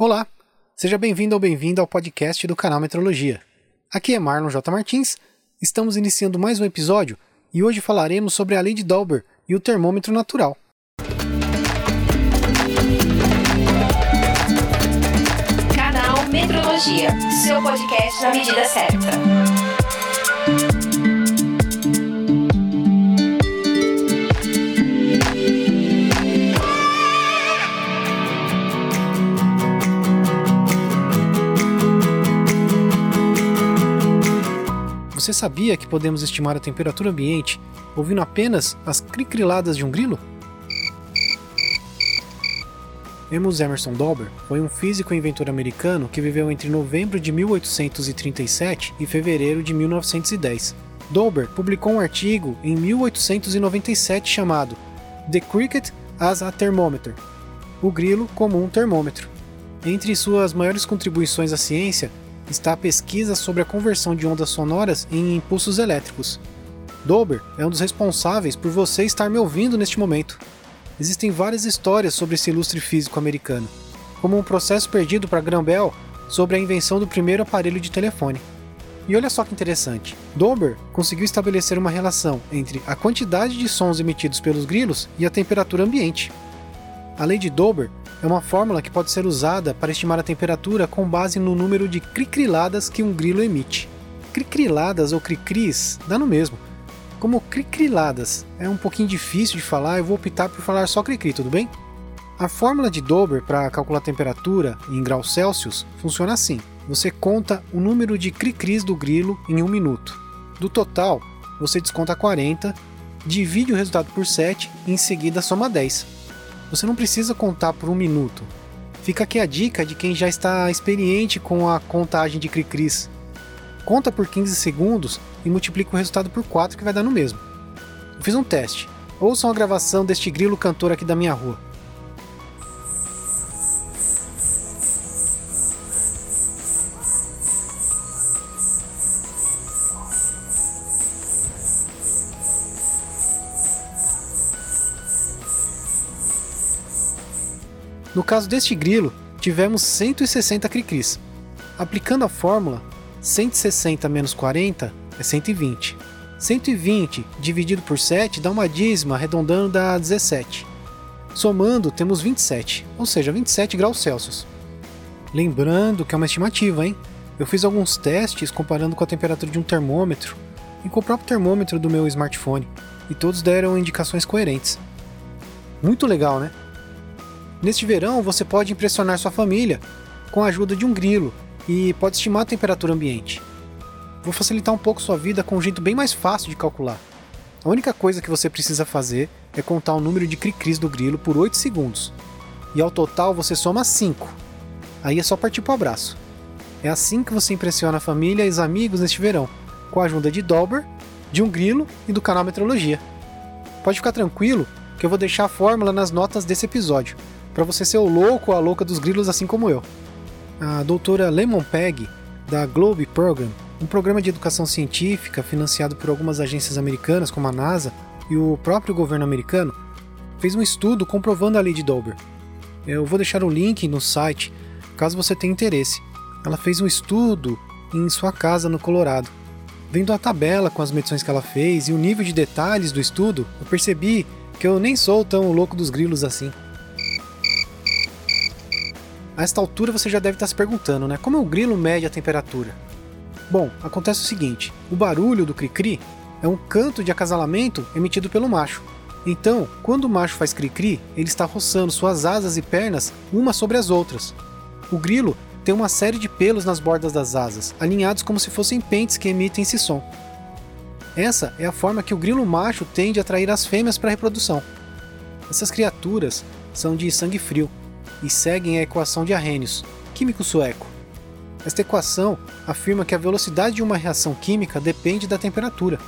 Olá, seja bem-vindo ou bem-vinda ao podcast do canal Metrologia. Aqui é Marlon J. Martins, estamos iniciando mais um episódio e hoje falaremos sobre a lei de Dauber e o termômetro natural. Canal Metrologia, seu podcast na medida certa. Você sabia que podemos estimar a temperatura ambiente ouvindo apenas as cricriladas de um grilo? Amos Emerson Dauber foi um físico e inventor americano que viveu entre novembro de 1837 e fevereiro de 1910. Dauber publicou um artigo em 1897 chamado The Cricket as a Thermometer O grilo como um termômetro. Entre suas maiores contribuições à ciência está a pesquisa sobre a conversão de ondas sonoras em impulsos elétricos. Dober é um dos responsáveis por você estar me ouvindo neste momento. Existem várias histórias sobre esse ilustre físico americano, como um processo perdido para Graham Bell sobre a invenção do primeiro aparelho de telefone. E olha só que interessante, Dober conseguiu estabelecer uma relação entre a quantidade de sons emitidos pelos grilos e a temperatura ambiente. A lei de Dober é uma fórmula que pode ser usada para estimar a temperatura com base no número de cricriladas que um grilo emite. Cricriladas ou cricris dá no mesmo. Como cricriladas é um pouquinho difícil de falar, eu vou optar por falar só cricri, tudo bem? A fórmula de Dober para calcular a temperatura em graus Celsius funciona assim: você conta o número de cricris do grilo em um minuto. Do total, você desconta 40, divide o resultado por 7 e em seguida soma 10 você não precisa contar por um minuto. Fica aqui a dica de quem já está experiente com a contagem de Cricris. Conta por 15 segundos e multiplica o resultado por 4 que vai dar no mesmo. Eu fiz um teste. Ouçam a gravação deste grilo cantor aqui da minha rua. No caso deste grilo, tivemos 160 cricris. Aplicando a fórmula, 160 menos 40 é 120. 120 dividido por 7 dá uma dízima, arredondando dá 17. Somando, temos 27, ou seja, 27 graus Celsius. Lembrando que é uma estimativa, hein? Eu fiz alguns testes comparando com a temperatura de um termômetro e com o próprio termômetro do meu smartphone, e todos deram indicações coerentes. Muito legal, né? Neste verão, você pode impressionar sua família com a ajuda de um grilo e pode estimar a temperatura ambiente. Vou facilitar um pouco sua vida com um jeito bem mais fácil de calcular. A única coisa que você precisa fazer é contar o número de cri-cris do grilo por 8 segundos. E ao total você soma 5. Aí é só partir para o abraço. É assim que você impressiona a família e os amigos neste verão, com a ajuda de Dauber, de um grilo e do canal Metrologia. Pode ficar tranquilo que eu vou deixar a fórmula nas notas desse episódio, para você ser o louco ou a louca dos grilos assim como eu. A doutora Lemon Pegg, da Globe Program, um programa de educação científica financiado por algumas agências americanas como a NASA e o próprio governo americano, fez um estudo comprovando a lei de Dober. Eu vou deixar o link no site caso você tenha interesse. Ela fez um estudo em sua casa no Colorado. Vendo a tabela com as medições que ela fez e o nível de detalhes do estudo, eu percebi que eu nem sou tão louco dos grilos assim. A esta altura você já deve estar se perguntando, né? Como o grilo mede a temperatura? Bom, acontece o seguinte: o barulho do cri-cri é um canto de acasalamento emitido pelo macho. Então, quando o macho faz cri-cri, ele está roçando suas asas e pernas uma sobre as outras. O grilo tem uma série de pelos nas bordas das asas, alinhados como se fossem pentes que emitem esse som. Essa é a forma que o grilo macho tende a atrair as fêmeas para a reprodução. Essas criaturas são de sangue frio e seguem a equação de Arrhenius, químico sueco. Esta equação afirma que a velocidade de uma reação química depende da temperatura.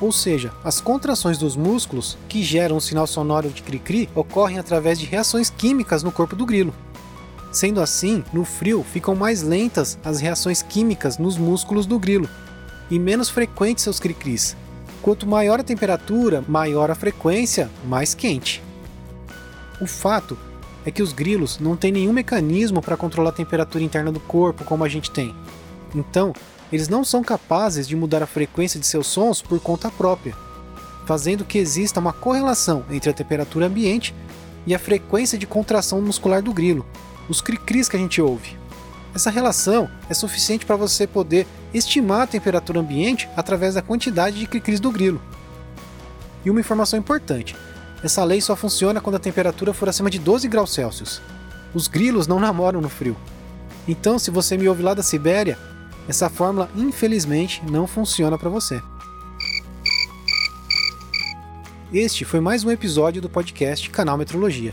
Ou seja, as contrações dos músculos que geram o sinal sonoro de cri-cri ocorrem através de reações químicas no corpo do grilo. Sendo assim, no frio ficam mais lentas as reações químicas nos músculos do grilo e menos frequentes seus cri-cris. Quanto maior a temperatura, maior a frequência, mais quente. O fato é que os grilos não têm nenhum mecanismo para controlar a temperatura interna do corpo como a gente tem. Então, eles não são capazes de mudar a frequência de seus sons por conta própria, fazendo que exista uma correlação entre a temperatura ambiente e a frequência de contração muscular do grilo, os cri-cris que a gente ouve. Essa relação é suficiente para você poder estimar a temperatura ambiente através da quantidade de cri-cris do grilo. E uma informação importante: essa lei só funciona quando a temperatura for acima de 12 graus Celsius. Os grilos não namoram no frio. Então, se você me ouve lá da Sibéria, essa fórmula infelizmente não funciona para você. Este foi mais um episódio do podcast Canal Metrologia.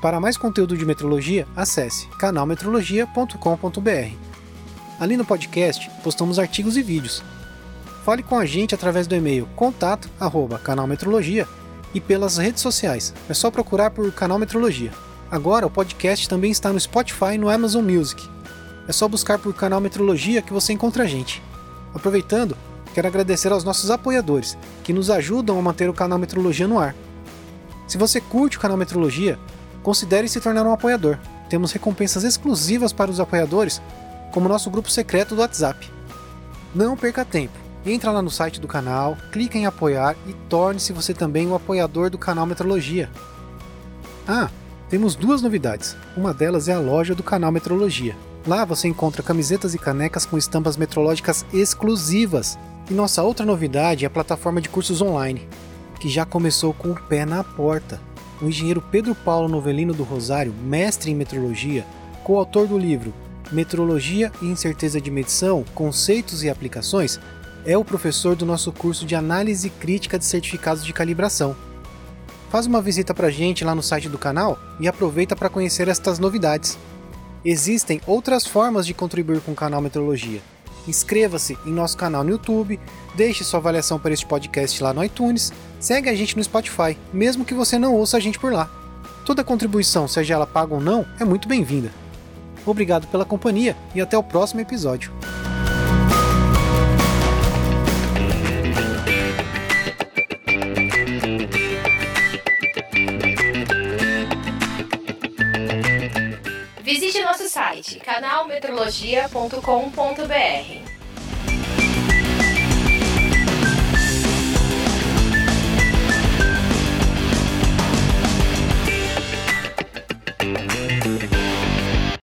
Para mais conteúdo de metrologia, acesse canalmetrologia.com.br. Ali no podcast, postamos artigos e vídeos. Fale com a gente através do e-mail contato@canalmetrologia e pelas redes sociais. É só procurar por Canal Metrologia. Agora o podcast também está no Spotify e no Amazon Music. É só buscar por Canal Metrologia que você encontra a gente. Aproveitando, quero agradecer aos nossos apoiadores, que nos ajudam a manter o canal Metrologia no ar. Se você curte o canal Metrologia, considere se tornar um apoiador. Temos recompensas exclusivas para os apoiadores, como nosso grupo secreto do WhatsApp. Não perca tempo. Entra lá no site do canal, clique em apoiar e torne-se você também um apoiador do canal Metrologia. Ah, temos duas novidades. Uma delas é a loja do canal Metrologia. Lá você encontra camisetas e canecas com estampas metrológicas exclusivas. E nossa outra novidade é a plataforma de cursos online, que já começou com o pé na porta o engenheiro Pedro Paulo Novelino do Rosário, mestre em metrologia, coautor do livro Metrologia e Incerteza de Medição: Conceitos e Aplicações, é o professor do nosso curso de Análise Crítica de Certificados de Calibração. Faz uma visita para a gente lá no site do canal e aproveita para conhecer estas novidades. Existem outras formas de contribuir com o canal Metrologia. Inscreva-se em nosso canal no YouTube, deixe sua avaliação para este podcast lá no iTunes, segue a gente no Spotify, mesmo que você não ouça a gente por lá. Toda contribuição, seja ela paga ou não, é muito bem-vinda. Obrigado pela companhia e até o próximo episódio. site canalmetrologia.com.br. thank